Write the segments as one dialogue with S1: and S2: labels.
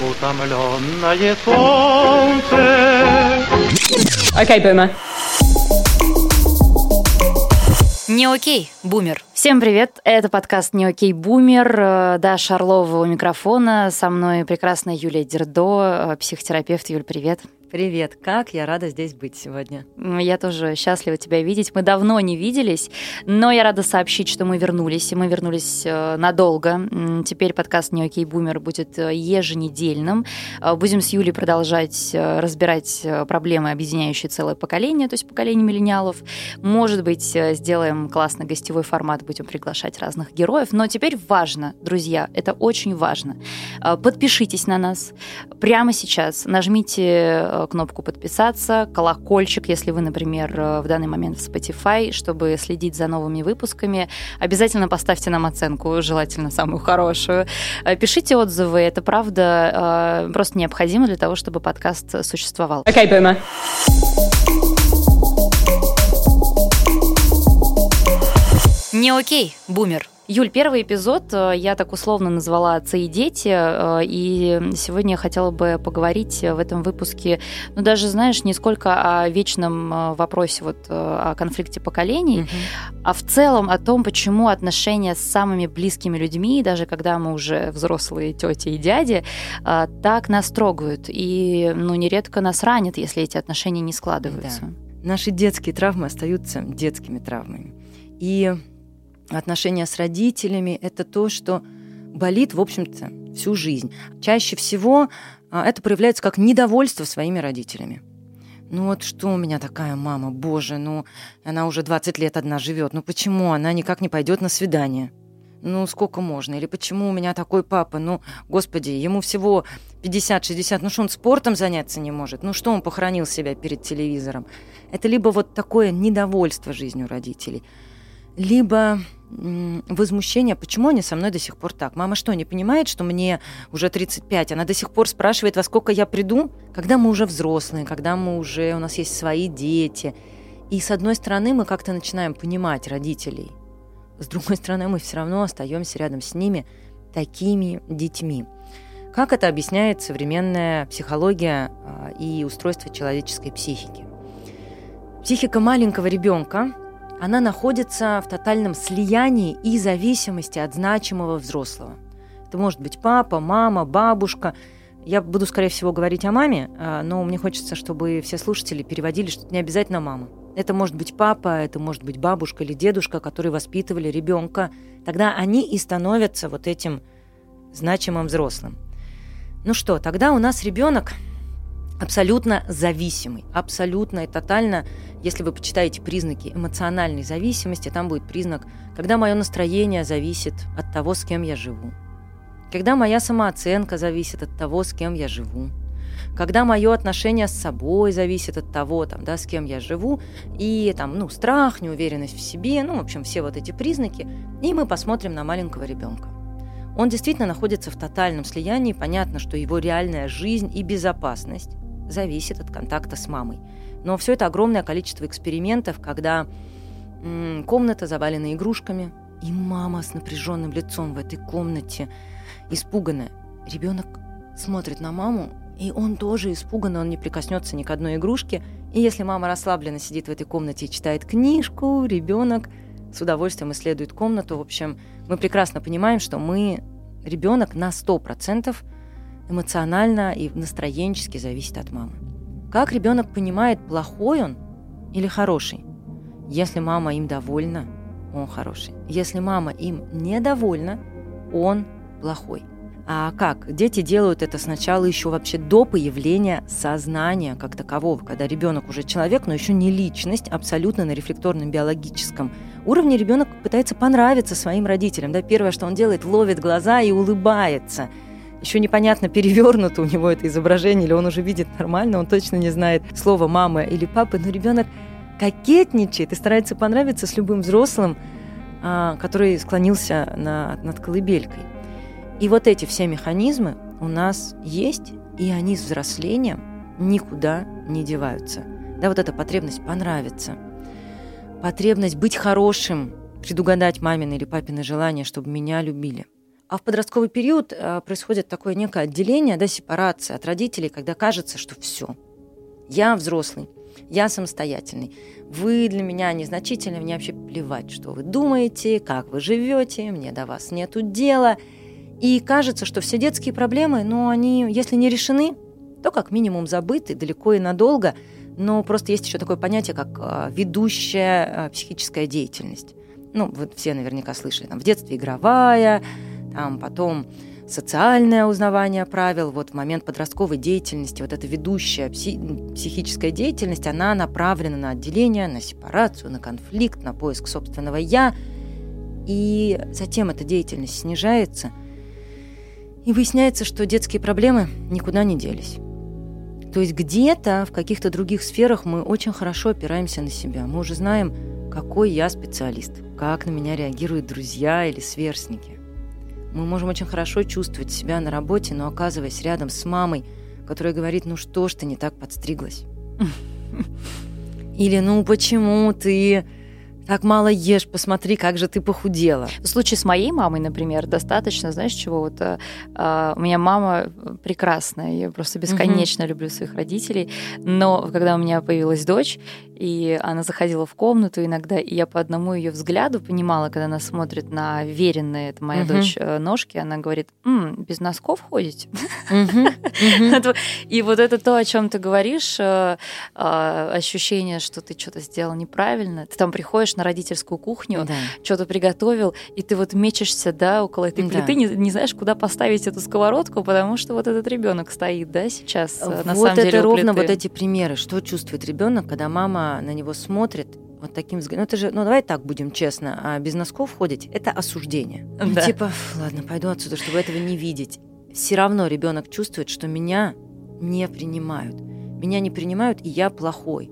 S1: Утомленное солнце.
S2: Окей, Бoomer.
S3: Не окей, бумер.
S4: Всем привет, это подкаст «Не окей, бумер». Э, Даша Орлова у микрофона, со мной прекрасная Юлия Дердо, э, психотерапевт. Юль, привет.
S2: Привет, как я рада здесь быть сегодня.
S4: Я тоже счастлива тебя видеть. Мы давно не виделись, но я рада сообщить, что мы вернулись, и мы вернулись э, надолго. Теперь подкаст «Не окей, бумер» будет еженедельным. Будем с Юлей продолжать разбирать проблемы, объединяющие целое поколение, то есть поколение миллениалов. Может быть, сделаем классный гостевой формат, будем приглашать разных героев. Но теперь важно, друзья, это очень важно. Подпишитесь на нас прямо сейчас, нажмите Э, кнопку подписаться, колокольчик, если вы, например, э, в данный момент в Spotify, чтобы следить за новыми выпусками. Обязательно поставьте нам оценку, желательно самую хорошую. Э, пишите отзывы, это правда просто необходимо для того, чтобы подкаст существовал.
S2: Окей, okay, Boomer.
S3: Не окей, бумер.
S4: Юль, первый эпизод э, я так условно назвала «Отцы и дети», э, и сегодня я хотела бы поговорить в этом выпуске, ну, даже, знаешь, не сколько о вечном э, вопросе вот о конфликте поколений, угу. а в целом о том, почему отношения с самыми близкими людьми, даже когда мы уже взрослые тети и дяди, так нас трогают, и, ну, нередко нас ранят, если эти отношения не складываются. Да.
S2: Наши детские травмы остаются детскими травмами. И отношения с родителями – это то, что болит, в общем-то, всю жизнь. Чаще всего а, это проявляется как недовольство своими родителями. Ну вот что у меня такая мама, боже, ну она уже 20 лет одна живет, ну почему она никак не пойдет на свидание? Ну сколько можно? Или почему у меня такой папа? Ну, господи, ему всего 50-60, ну что он спортом заняться не может? Ну что он похоронил себя перед телевизором? Это либо вот такое недовольство жизнью родителей – либо возмущение, почему они со мной до сих пор так? Мама что, не понимает, что мне уже 35? Она до сих пор спрашивает, во сколько я приду? Когда мы уже взрослые, когда мы уже, у нас есть свои дети. И с одной стороны, мы как-то начинаем понимать родителей. С другой стороны, мы все равно остаемся рядом с ними такими детьми. Как это объясняет современная психология а, и устройство человеческой психики? Психика маленького ребенка она находится в тотальном слиянии и зависимости от значимого взрослого. Это может быть папа, мама, бабушка. Я буду, скорее всего, говорить о маме, а, но мне хочется, чтобы все слушатели переводили, что не обязательно мама. Это может быть папа, это может быть бабушка или дедушка, которые воспитывали ребенка. Тогда они и становятся вот этим значимым взрослым. Ну что, тогда у нас ребенок абсолютно зависимый, абсолютно и тотально, если вы почитаете признаки эмоциональной зависимости, там будет признак, когда мое настроение зависит от того, с кем я живу, когда моя самооценка зависит от того, с кем я живу, когда мое отношение с собой зависит от того, там, да, с кем я живу, и там, ну, страх, неуверенность в себе, ну, в общем, все вот эти признаки, и мы посмотрим на маленького ребенка. Он действительно находится в тотальном слиянии, понятно, что его реальная жизнь и безопасность зависит от контакта с мамой. Но все это огромное количество экспериментов, когда м- комната завалена игрушками, и мама с напряженным лицом в этой комнате, испуганная. Ребенок смотрит на маму, и он тоже испуган, он не прикоснется ни к одной игрушке. И если мама расслабленно сидит в этой комнате и читает книжку, ребенок с удовольствием исследует комнату. В общем, мы прекрасно понимаем, что мы ребенок на 100% эмоционально и настроенчески зависит от мамы. Как ребенок понимает, плохой он или хороший? Если мама им довольна, он хороший. Если мама им недовольна, он плохой. А как? Дети делают это сначала еще вообще до появления сознания как такового, когда ребенок уже человек, но еще не личность, абсолютно на рефлекторном биологическом уровне ребенок пытается понравиться своим родителям. Да, первое, что он делает, ловит глаза и улыбается – еще непонятно, перевернуто у него это изображение, или он уже видит нормально, он точно не знает слова мамы или папы, но ребенок кокетничает и старается понравиться с любым взрослым, а, который склонился на, над колыбелькой. И вот эти все механизмы у нас есть, и они с взрослением никуда не деваются. Да, вот эта потребность понравиться, потребность быть хорошим, предугадать мамины или папины желания, чтобы меня любили – А в подростковый период э, происходит такое некое отделение, да, сепарация от родителей, когда кажется, что все, я взрослый, я самостоятельный. Вы для меня незначительны, мне вообще плевать, что вы думаете, как вы живете, мне до вас нету дела. И кажется, что все детские проблемы, ну, они, если не решены, то как минимум забыты далеко и надолго. Но просто есть еще такое понятие, как э, ведущая э, психическая деятельность. Ну, вот все наверняка слышали, там в детстве игровая, там потом социальное узнавание правил, вот в момент подростковой деятельности, вот эта ведущая пси- психическая деятельность, она направлена на отделение, на сепарацию, на конфликт, на поиск собственного «я». И затем эта деятельность снижается, и выясняется, что детские проблемы никуда не делись. То есть где-то в каких-то других сферах мы очень хорошо опираемся на себя. Мы уже знаем, какой я специалист, как на меня реагируют друзья или сверстники. Мы можем очень хорошо чувствовать себя на работе, но оказываясь рядом с мамой, которая говорит, ну что ж ты не так подстриглась? Или ну почему ты так мало ешь, посмотри, как же ты похудела.
S4: В случае с моей мамой, например, достаточно, знаешь, чего вот э, э у меня мама прекрасная, я просто бесконечно угу. люблю своих родителей, но когда у меня появилась дочь, и она заходила в комнату иногда, и я по одному ее взгляду понимала, когда она смотрит на веренные, это моя угу. дочь, э, ножки, она говорит, М, без носков ходите? И вот это то, о чем ты говоришь, э, ощущение, что ты что-то сделал неправильно, ты там приходишь на родительскую кухню, что-то приготовил, и ты вот мечешься, да, около этой плиты, не знаешь, куда поставить эту сковородку, потому что вот этот ребенок стоит, да, сейчас э, на самом деле.
S2: Вот это ровно вот эти примеры, что чувствует ребенок, когда мама на него смотрит вот таким взглядом, ну это же, ну давай так будем честно, а без носков ходить, это осуждение. Да. Ну, типа, ладно, пойду отсюда, чтобы этого не видеть. Все равно ребенок чувствует, что меня не принимают. Меня не принимают, и я плохой.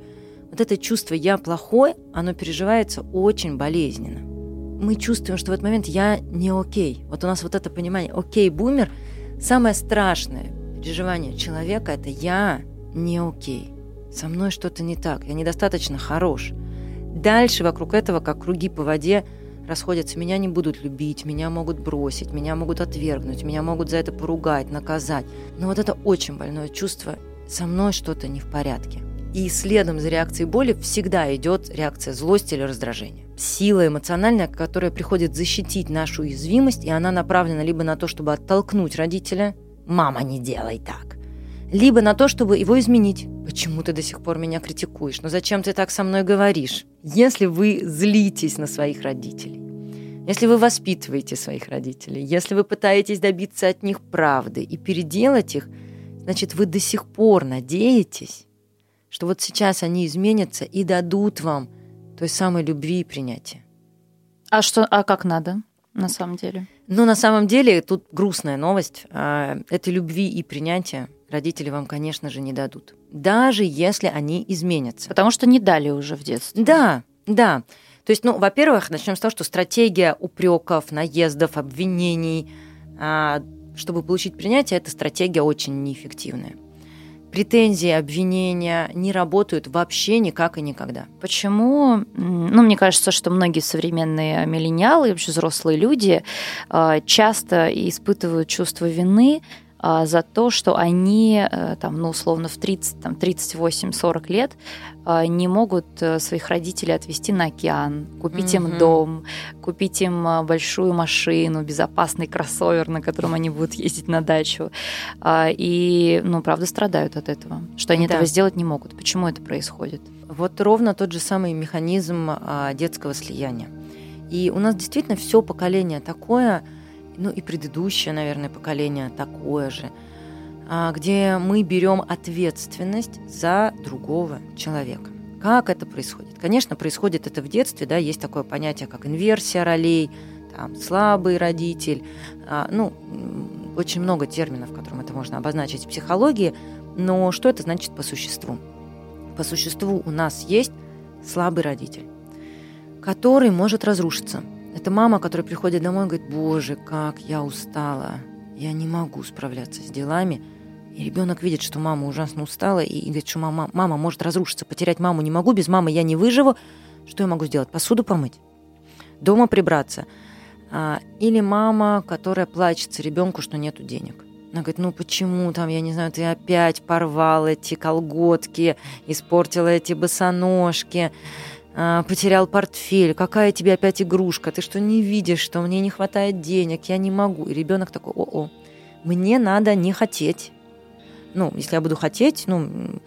S2: Вот это чувство «я плохой», оно переживается очень болезненно. Мы чувствуем, что в этот момент я не окей. Вот у нас вот это понимание «окей, бумер» – самое страшное переживание человека – это «я не окей» со мной что-то не так, я недостаточно хорош. Дальше вокруг этого, как круги по воде, расходятся. Меня не будут любить, меня могут бросить, меня могут отвергнуть, меня могут за это поругать, наказать. Но вот это очень больное чувство, со мной что-то не в порядке. И следом за реакцией боли всегда идет реакция злости или раздражения. Сила эмоциональная, которая приходит защитить нашу уязвимость, и она направлена либо на то, чтобы оттолкнуть родителя, «мама, не делай так», либо на то, чтобы его изменить. Почему ты до сих пор меня критикуешь? Ну зачем ты так со мной говоришь? Если вы злитесь на своих родителей, если вы воспитываете своих родителей, если вы пытаетесь добиться от них правды и переделать их, значит, вы до сих пор надеетесь, что вот сейчас они изменятся и дадут вам той самой любви и принятия.
S4: А что, а как надо на самом деле?
S2: Ну, на самом деле, тут грустная новость. А, этой любви и принятия родители вам, конечно же, не дадут. Даже если они изменятся.
S4: Потому что не дали уже в детстве.
S2: Да, да. То есть, ну, во-первых, начнем с того, что стратегия упреков, наездов, обвинений, а, чтобы получить принятие, эта стратегия очень неэффективная. Претензии, обвинения не работают вообще никак и никогда.
S4: Почему? Ну, мне кажется, что многие современные миллениалы, вообще взрослые люди а, часто испытывают чувство вины за то, что они, э, там, ну, условно, в 30, там, 38-40 лет а, не могут э, своих родителей отвезти на океан, купить mm-hmm. им дом, купить им а, большую машину, безопасный кроссовер, на котором они будут ездить на дачу. И, ну, правда, страдают от этого, что они да. этого сделать не могут. Почему это происходит?
S2: Вот ровно тот же самый механизм детского слияния. И у нас действительно все поколение такое, ну и предыдущее, наверное, поколение такое же, а, где мы берем ответственность за другого человека. Как это происходит? Конечно, происходит это в детстве, да, есть такое понятие, как инверсия ролей, там, слабый родитель, а, ну, очень много терминов, которым это можно обозначить в психологии, но что это значит по существу? По существу у нас есть слабый родитель, который может разрушиться – это мама, которая приходит домой и говорит, боже, как я устала, я не могу справляться с делами. И ребенок видит, что мама ужасно устала, и говорит, что мама, мама может разрушиться, потерять маму не могу, без мамы я не выживу. Что я могу сделать? Посуду помыть, дома прибраться, А, или мама, которая плачется ребенку, что нету денег. Она говорит, ну почему там, я не знаю, ты опять порвал эти колготки, испортила эти босоножки, потерял портфель, какая тебе опять игрушка, ты что не видишь, что мне не хватает денег, я не могу. И ребенок такой, о-о, мне надо не хотеть. Ну, если я буду хотеть, ну,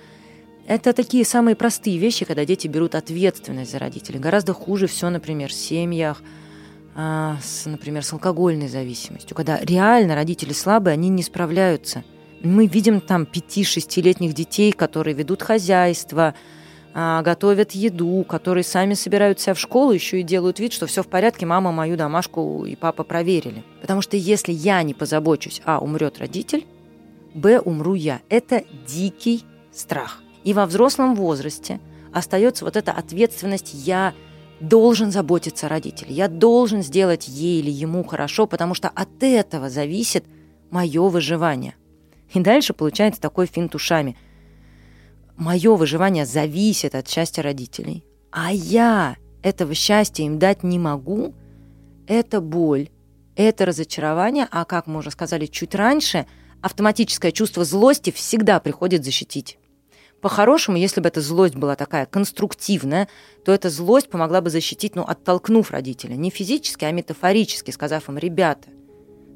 S2: это такие самые простые вещи, когда дети берут ответственность за родителей. Гораздо хуже все, например, в семьях, а, с, например, с алкогольной зависимостью, когда реально родители слабые, они не справляются. Мы видим там 5-6-летних детей, которые ведут хозяйство, а, готовят еду, которые сами собирают себя в школу, еще и делают вид, что все в порядке, мама мою домашку и папа проверили. Потому что если я не позабочусь, а, умрет родитель, б, умру я. Это дикий страх. И во взрослом возрасте остается вот эта ответственность «я должен заботиться о родителе, я должен сделать ей или ему хорошо, потому что от этого зависит мое выживание. И дальше получается такой финт ушами. Мое выживание зависит от счастья родителей, а я этого счастья им дать не могу. Это боль, это разочарование, а как мы уже сказали чуть раньше, автоматическое чувство злости всегда приходит защитить. По-хорошему, если бы эта злость была такая конструктивная, то эта злость помогла бы защитить, ну, оттолкнув родителя. Не физически, а метафорически, сказав им, ребята,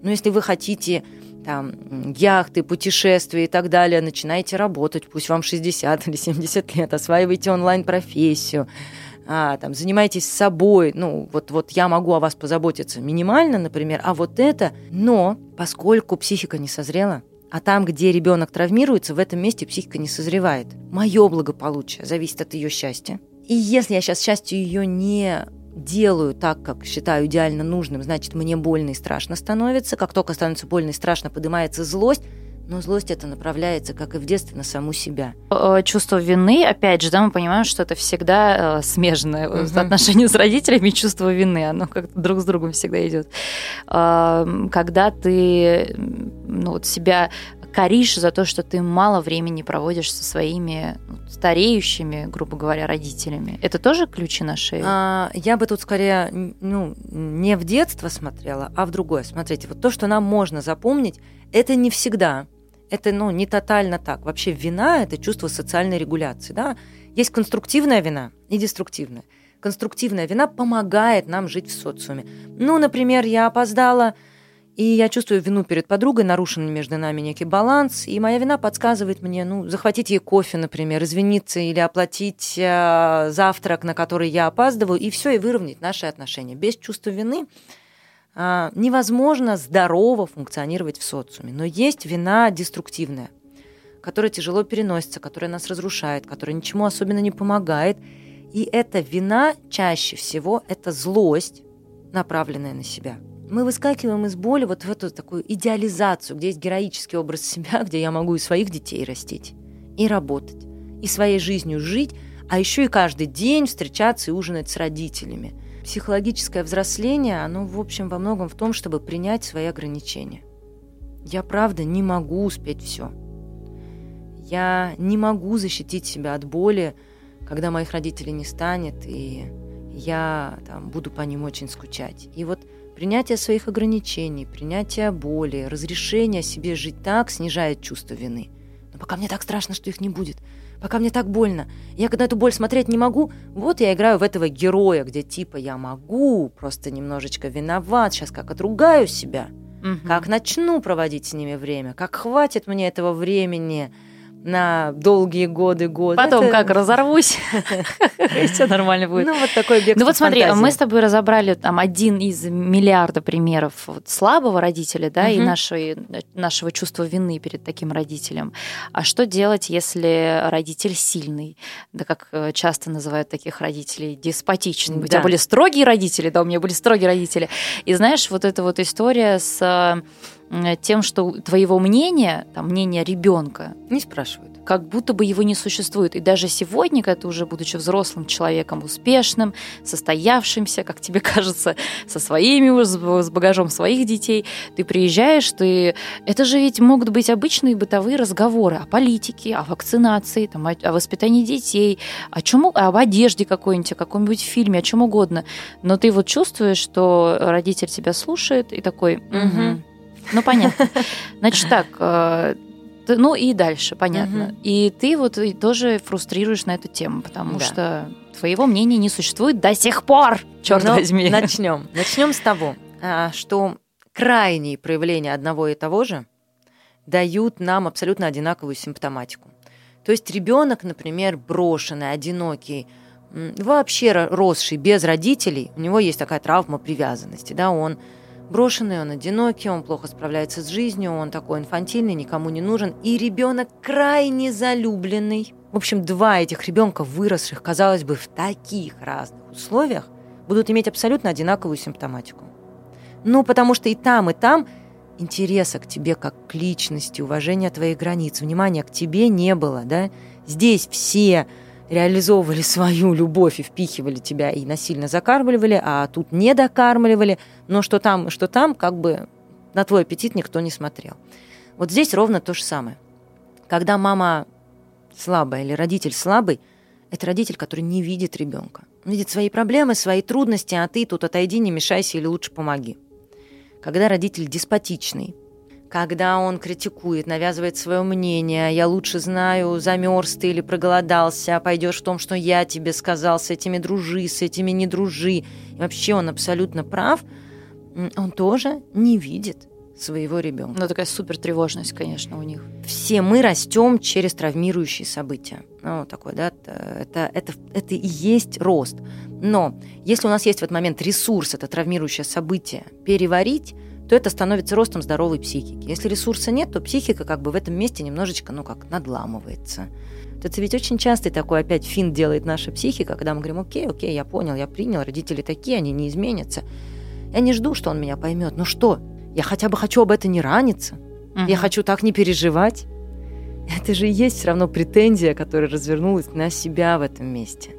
S2: ну, если вы хотите там, яхты, путешествия и так далее, начинайте работать, пусть вам 60 или 70 лет, осваивайте онлайн-профессию, а, там, занимайтесь собой, ну, вот, вот я могу о вас позаботиться минимально, например, а вот это, но поскольку психика не созрела, а там, где ребенок травмируется, в этом месте психика не созревает. Мое благополучие зависит от ее счастья. И если я сейчас счастью ее не делаю так, как считаю идеально нужным, значит, мне больно и страшно становится. Как только становится больно и страшно, поднимается злость, но злость это направляется, как и в детстве, на саму себя.
S4: Э, чувство вины, опять же, да, мы понимаем, что это всегда э, смежное угу. отношение с родителями чувство вины, оно как-то друг с другом всегда идет. Э, когда ты ну, вот себя коришь за то, что ты мало времени проводишь со своими ну, стареющими, грубо говоря, родителями. Это тоже ключи на шею?
S2: А, я бы тут скорее ну, не в детство смотрела, а в другое. Смотрите, вот то, что нам можно запомнить, это не всегда. Это ну, не тотально так. Вообще вина – это чувство социальной регуляции. Да? Есть конструктивная вина и деструктивная. Конструктивная вина помогает нам жить в социуме. Ну, например, я опоздала – и я чувствую вину перед подругой, нарушен между нами некий баланс, и моя вина подсказывает мне, ну, захватить ей кофе, например, извиниться или оплатить э, завтрак, на который я опаздываю, и все, и выровнять наши отношения. Без чувства вины э, невозможно здорово функционировать в социуме. Но есть вина деструктивная, которая тяжело переносится, которая нас разрушает, которая ничему особенно не помогает. И эта вина чаще всего это злость, направленная на себя – мы выскакиваем из боли вот в эту такую идеализацию, где есть героический образ себя, где я могу и своих детей растить, и работать, и своей жизнью жить, а еще и каждый день встречаться и ужинать с родителями. Психологическое взросление, оно, в общем, во многом в том, чтобы принять свои ограничения. Я, правда, не могу успеть все. Я не могу защитить себя от боли, когда моих родителей не станет, и я там, буду по ним очень скучать. И вот Принятие своих ограничений, принятие боли, разрешение себе жить так снижает чувство вины. Но пока мне так страшно, что их не будет. Пока мне так больно. Я когда эту боль смотреть не могу, вот я играю в этого героя, где типа я могу, просто немножечко виноват, сейчас как отругаю себя, угу. как начну проводить с ними время, как хватит мне этого времени на долгие годы, годы.
S4: Потом это... как разорвусь, все нормально будет.
S2: Ну, вот такой бегство
S4: Ну, вот смотри, мы с тобой разобрали там один из миллиарда примеров слабого родителя, да, и нашего чувства вины перед таким родителем. А что делать, если родитель сильный? Да, как э, часто называют таких родителей, деспотичный. У тебя были строгие родители, да, у меня были строгие родители. И знаешь, вот эта вот история с тем, что твоего мнения, там, мнения ребенка
S2: не спрашивают.
S4: как будто бы его не существует. И даже сегодня, когда ты уже будучи взрослым человеком, успешным, состоявшимся, как тебе кажется, со своими, с багажом своих детей, ты приезжаешь, ты... Это же ведь могут быть обычные бытовые разговоры о политике, о вакцинации, там, о, о воспитании детей, о чем, об одежде какой-нибудь, о каком-нибудь фильме, о чем угодно. Но ты вот чувствуешь, что родитель тебя слушает и такой, угу. Ну понятно. Значит так, э, ну и дальше, понятно. И ты вот тоже фрустрируешь на эту тему, потому что твоего мнения не существует до сих пор, черт возьми.
S2: Начнем. Начнем с того, а, что крайние проявления одного и того же дают нам абсолютно одинаковую симптоматику. То есть ребенок, например, брошенный, одинокий, вообще росший без родителей, у него есть такая травма привязанности, да, он брошенный, он одинокий, он плохо справляется с жизнью, он такой инфантильный, никому не нужен, и ребенок крайне залюбленный. В общем, два этих ребенка, выросших, казалось бы, в таких разных условиях, будут иметь абсолютно одинаковую симптоматику. Ну, потому что и там, и там интереса к тебе как к личности, уважения твоих границ, внимания к тебе не было, да? Здесь все реализовывали свою любовь и впихивали тебя и насильно закармливали, а тут не докармливали, но что там, что там, как бы на твой аппетит никто не смотрел. Вот здесь ровно то же самое. Когда мама слабая или родитель слабый, это родитель, который не видит ребенка. Он видит свои проблемы, свои трудности, а ты тут отойди, не мешайся или лучше помоги. Когда родитель деспотичный, когда он критикует, навязывает свое мнение, я лучше знаю, замерз ты или проголодался, пойдешь в том, что я тебе сказал, с этими дружи, с этими не дружи. И вообще он абсолютно прав, он тоже не видит своего ребенка.
S4: Ну, такая супер тревожность, конечно, у них.
S2: Все мы растем через травмирующие события. Ну, такой, да, это, это, это и есть рост. Но если у нас есть в этот момент ресурс, это травмирующее событие, переварить, то это становится ростом здоровой психики. Если ресурса нет, то психика как бы в этом месте немножечко, ну как, надламывается. Это ведь очень частый такой опять фин делает наша психика, когда мы говорим, окей, окей, я понял, я принял, родители такие, они не изменятся. Я не жду, что он меня поймет. Ну что, я хотя бы хочу об этом не раниться. Угу. Я хочу так не переживать. Это же и есть все равно претензия, которая развернулась на себя в этом месте.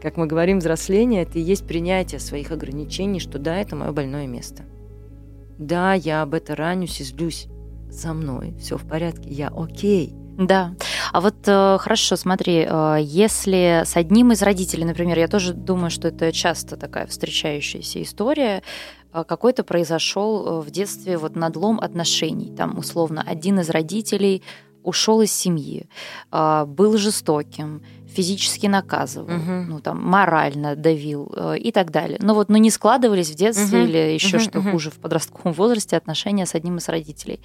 S2: Как мы говорим, взросление – это и есть принятие своих ограничений, что да, это мое больное место. Да, я об этом ранюсь и злюсь. Со мной все в порядке, я окей.
S4: Да. А вот э, хорошо, смотри, э, если с одним из родителей, например, я тоже думаю, что это часто такая встречающаяся история, э, какой-то произошел в детстве вот надлом отношений. Там, условно, один из родителей ушел из семьи, был жестоким, физически наказывал, угу. ну там морально давил э, и так далее. Но вот, ну не складывались в детстве угу. или еще угу, что угу. хуже в подростковом возрасте отношения с одним из родителей.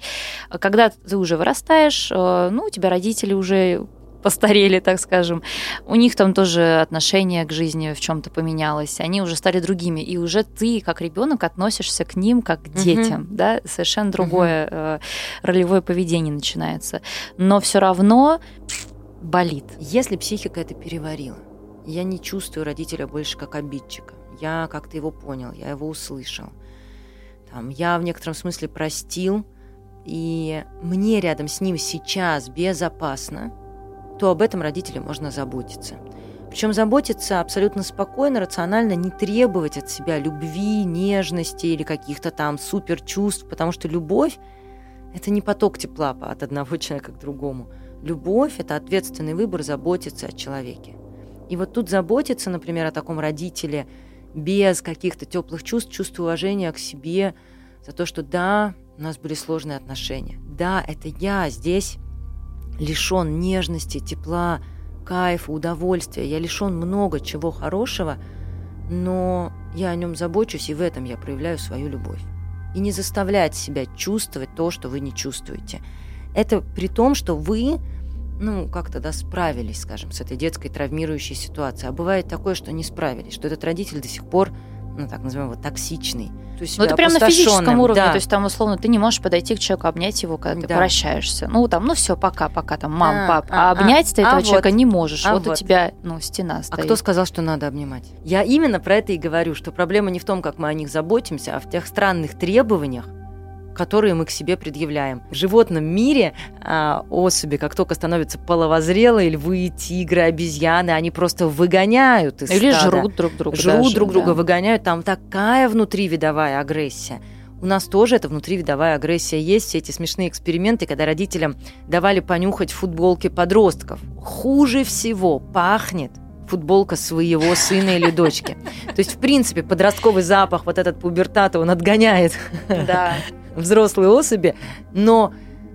S4: Когда ты уже вырастаешь, э, ну у тебя родители уже постарели, так скажем, у них там тоже отношение к жизни в чем-то поменялось, они уже стали другими, и уже ты как ребенок относишься к ним как к детям, угу. да, совершенно другое угу. э, ролевое поведение начинается, но все равно болит.
S2: Если психика это переварила, я не чувствую родителя больше как обидчика. Я как-то его понял, я его услышал. Там, я в некотором смысле простил, и мне рядом с ним сейчас безопасно, то об этом родителям можно заботиться. Причем заботиться абсолютно спокойно, рационально, не требовать от себя любви, нежности или каких-то там супер чувств, потому что любовь – это не поток тепла от одного человека к другому – Любовь – это ответственный выбор заботиться о человеке. И вот тут заботиться, например, о таком родителе без каких-то теплых чувств, чувств уважения к себе, за то, что да, у нас были сложные отношения. Да, это я здесь лишен нежности, тепла, кайфа, удовольствия. Я лишен много чего хорошего, но я о нем забочусь, и в этом я проявляю свою любовь. И не заставлять себя чувствовать то, что вы не чувствуете – это при том, что вы ну, как тогда справились, скажем, с этой детской травмирующей ситуацией. А бывает такое, что не справились, что этот родитель до сих пор ну, так называем его, токсичный.
S4: То есть ну, это прямо на физическом уровне, да. то есть там, условно, ты не можешь подойти к человеку, обнять его, когда ты да. прощаешься. Ну, там, ну все, пока, пока, там, мам, а, пап. А, а обнять ты а, этого а человека вот, не можешь. А вот, вот у тебя, ну, стена стоит.
S2: А кто сказал, что надо обнимать? Я именно про это и говорю, что проблема не в том, как мы о них заботимся, а в тех странных требованиях, которые мы к себе предъявляем. В животном мире а, особи, как только становятся половозрелые, львы, тигры, обезьяны, они просто выгоняют из
S4: Или
S2: стада.
S4: жрут друг друга.
S2: Жрут
S4: даже,
S2: друг друга,
S4: да.
S2: выгоняют. Там такая внутривидовая агрессия. У нас тоже эта внутривидовая агрессия есть, все эти смешные эксперименты, когда родителям давали понюхать футболки подростков. Хуже всего пахнет футболка своего сына или дочки. То есть, в принципе, подростковый запах, вот этот пубертата, он отгоняет
S4: Да.
S2: Взрослые особи, но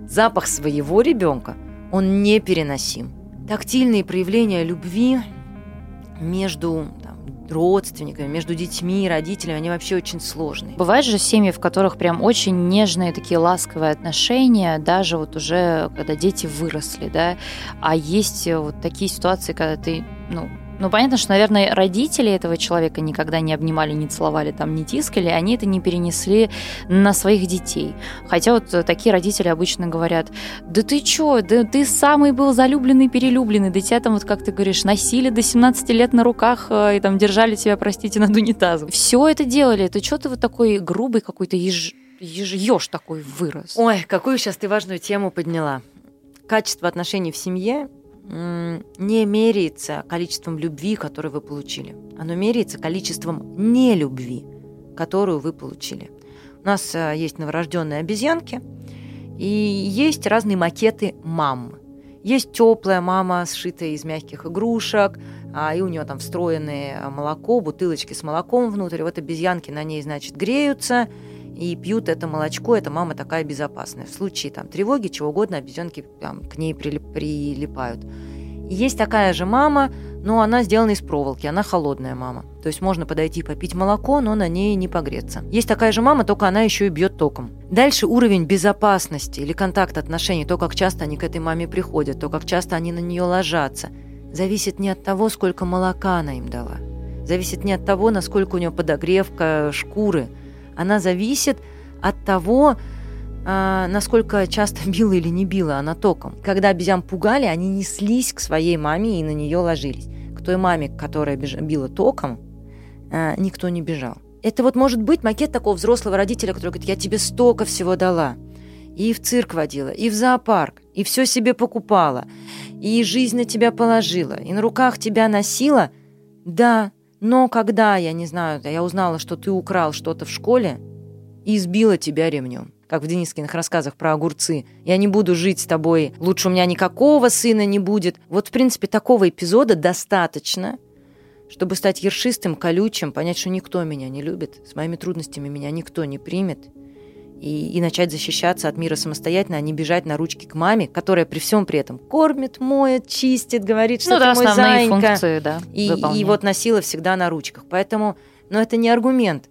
S2: запах своего ребенка, он непереносим. Тактильные проявления любви между родственниками, между детьми, родителями, они вообще очень сложные.
S4: Бывают же семьи, в которых прям очень нежные такие ласковые отношения, даже вот уже когда дети выросли, да, а есть вот такие ситуации, когда ты, ну, ну, понятно, что, наверное, родители этого человека никогда не обнимали, не целовали, там, не тискали, они это не перенесли на своих детей. Хотя вот э, такие родители обычно говорят, да ты чё, да ты самый был залюбленный, перелюбленный, да тебя там, вот как ты говоришь, носили до 17 лет на руках э, и там держали тебя, простите, над унитазом. Все это делали, ты что ты вот такой грубый какой-то еж... еж... такой вырос?
S2: Ой, какую сейчас ты важную тему подняла. Качество отношений в семье не меряется количеством любви, которую вы получили. Оно меряется количеством нелюбви, которую вы получили. У нас э, есть новорожденные обезьянки, и есть разные макеты мам. Есть теплая мама, сшитая из мягких игрушек, а, и у нее там встроенное молоко, бутылочки с молоком внутрь. Вот обезьянки на ней, значит, греются и пьют это молочко. Эта мама такая безопасная. В случае там тревоги, чего угодно, обезьянки там, к ней прилип- прилипают. Есть такая же мама, но она сделана из проволоки, она холодная мама. То есть можно подойти попить молоко, но на ней не погреться. Есть такая же мама, только она еще и бьет током. Дальше уровень безопасности или контакт отношений, то, как часто они к этой маме приходят, то, как часто они на нее ложатся, зависит не от того, сколько молока она им дала. Зависит не от того, насколько у нее подогревка шкуры. Она зависит от того, а, насколько часто била или не била она током. Когда обезьян пугали, они неслись к своей маме и на нее ложились. К той маме, которая била током, а, никто не бежал. Это вот может быть макет такого взрослого родителя, который говорит, я тебе столько всего дала. И в цирк водила, и в зоопарк, и все себе покупала, и жизнь на тебя положила, и на руках тебя носила. Да, но когда, я не знаю, я узнала, что ты украл что-то в школе и избила тебя ремнем, как в Денискиных рассказах про огурцы. Я не буду жить с тобой, лучше у меня никакого сына не будет. Вот, в принципе, такого эпизода достаточно, чтобы стать ершистым, колючим, понять, что никто меня не любит, с моими трудностями меня никто не примет, и, и начать защищаться от мира самостоятельно, а не бежать на ручки к маме, которая при всем при этом кормит, моет, чистит, говорит, что
S4: ну
S2: ты
S4: да,
S2: мой
S4: основные
S2: зайка.
S4: функции, да.
S2: И, и вот носила всегда на ручках. Поэтому, но это не аргумент,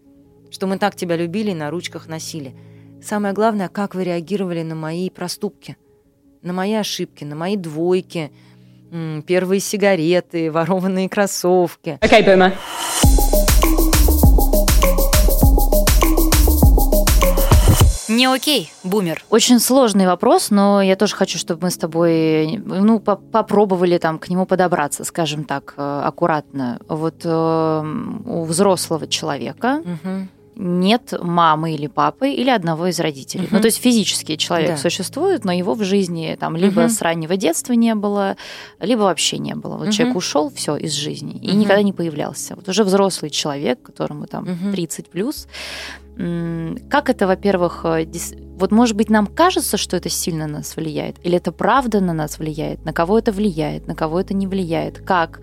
S2: что мы так тебя любили и на ручках носили. Самое главное, как вы реагировали на мои проступки, на мои ошибки, на мои двойки, первые сигареты, ворованные кроссовки.
S1: Okay, boomer.
S3: Не окей, бумер.
S4: Очень сложный вопрос, но я тоже хочу, чтобы мы с тобой ну, по- попробовали там к нему подобраться, скажем так, э, аккуратно. Вот э, у взрослого человека
S2: Мгм.
S4: нет мамы или папы или одного из родителей.
S2: Мгм.
S4: Ну, то есть физически человек
S2: Да.
S4: существует, но его в жизни там либо
S2: Мгм.
S4: с раннего детства не было, либо вообще не было. Вот
S2: Мгм.
S4: человек ушел, все из жизни и
S2: Мгм.
S4: никогда не появлялся. Вот уже взрослый человек, которому там
S2: Мгм.
S4: 30 плюс. Как это, во-первых, э, дис- вот может быть нам кажется, что это сильно на нас влияет, или это правда на нас влияет, на кого это влияет, на кого это не влияет, как,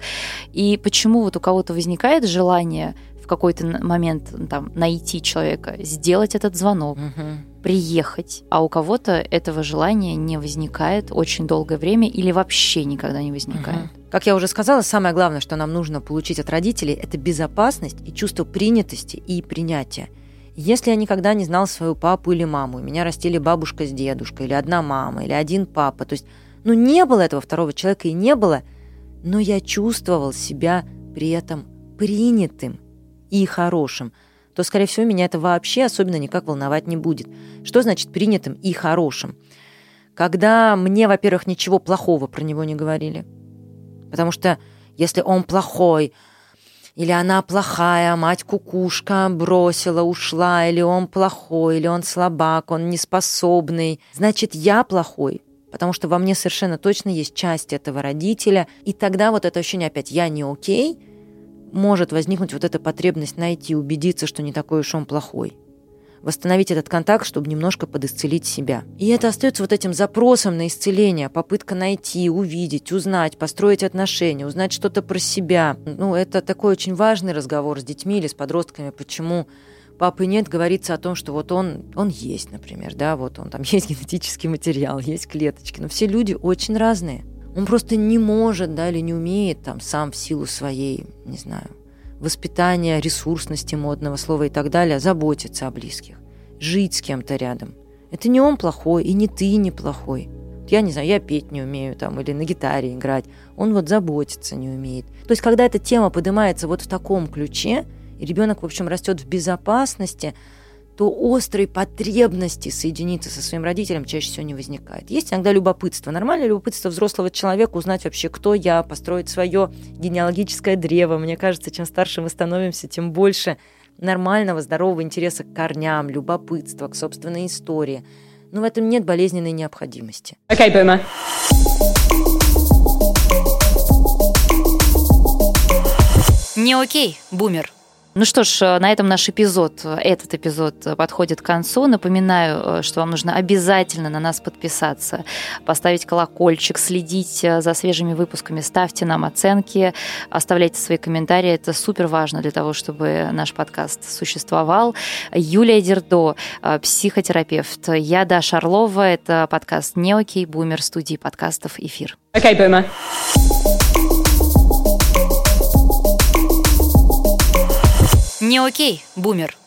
S4: и почему вот у кого-то возникает желание в какой-то момент там найти человека, сделать этот звонок,
S2: Мгм.
S4: приехать, а у кого-то этого желания не возникает очень долгое время или вообще никогда не возникает.
S2: Мгм. Как я уже сказала, самое главное, что нам нужно получить от родителей, это безопасность и чувство принятости и принятия. Если я никогда не знал свою папу или маму, и меня растили бабушка с дедушкой, или одна мама, или один папа, то есть, ну, не было этого второго человека и не было, но я чувствовал себя при этом принятым и хорошим, то, скорее всего, меня это вообще особенно никак волновать не будет. Что значит принятым и хорошим? Когда мне, во-первых, ничего плохого про него не говорили. Потому что если он плохой, или она плохая, мать кукушка, бросила, ушла, или он плохой, или он слабак, он неспособный. Значит, я плохой, потому что во мне совершенно точно есть часть этого родителя, и тогда вот это ощущение опять «я не окей», может возникнуть вот эта потребность найти, убедиться, что не такой уж он плохой восстановить этот контакт, чтобы немножко подисцелить себя. И это остается вот этим запросом на исцеление, попытка найти, увидеть, узнать, построить отношения, узнать что-то про себя. Ну, это такой очень важный разговор с детьми или с подростками, почему папы нет, говорится о том, что вот он, он есть, например, да, вот он, там есть генетический материал, есть клеточки, но все люди очень разные. Он просто не может, да, или не умеет там сам в силу своей, не знаю, воспитания, ресурсности модного слова и так далее, заботиться о близких, жить с кем-то рядом. Это не он плохой, и не ты не плохой. Я не знаю, я петь не умею там, или на гитаре играть. Он вот заботиться не умеет. То есть, когда эта тема поднимается вот в таком ключе, и ребенок, в общем, растет в безопасности, то острой потребности соединиться со своим родителем чаще всего не возникает. Есть иногда любопытство. Нормальное любопытство взрослого человека узнать вообще, кто я, построить свое генеалогическое древо. Мне кажется, чем старше мы становимся, тем больше нормального, здорового интереса к корням, любопытства, к собственной истории. Но в этом нет болезненной необходимости.
S3: Окей, okay. Не окей, бумер.
S4: Ну что ж, э, на этом наш эпизод, э, этот эпизод э, подходит к концу. Напоминаю, что вам нужно обязательно на нас подписаться, поставить колокольчик, следить за свежими выпусками, ставьте нам оценки, оставляйте свои комментарии. Это супер важно для того, чтобы наш подкаст существовал. Юлия Дердо, психотерапевт. Я Даша Орлова. Это подкаст «Не окей, бумер» студии подкастов «Эфир».
S3: Окей, okay, бумер. Не окей, бумер.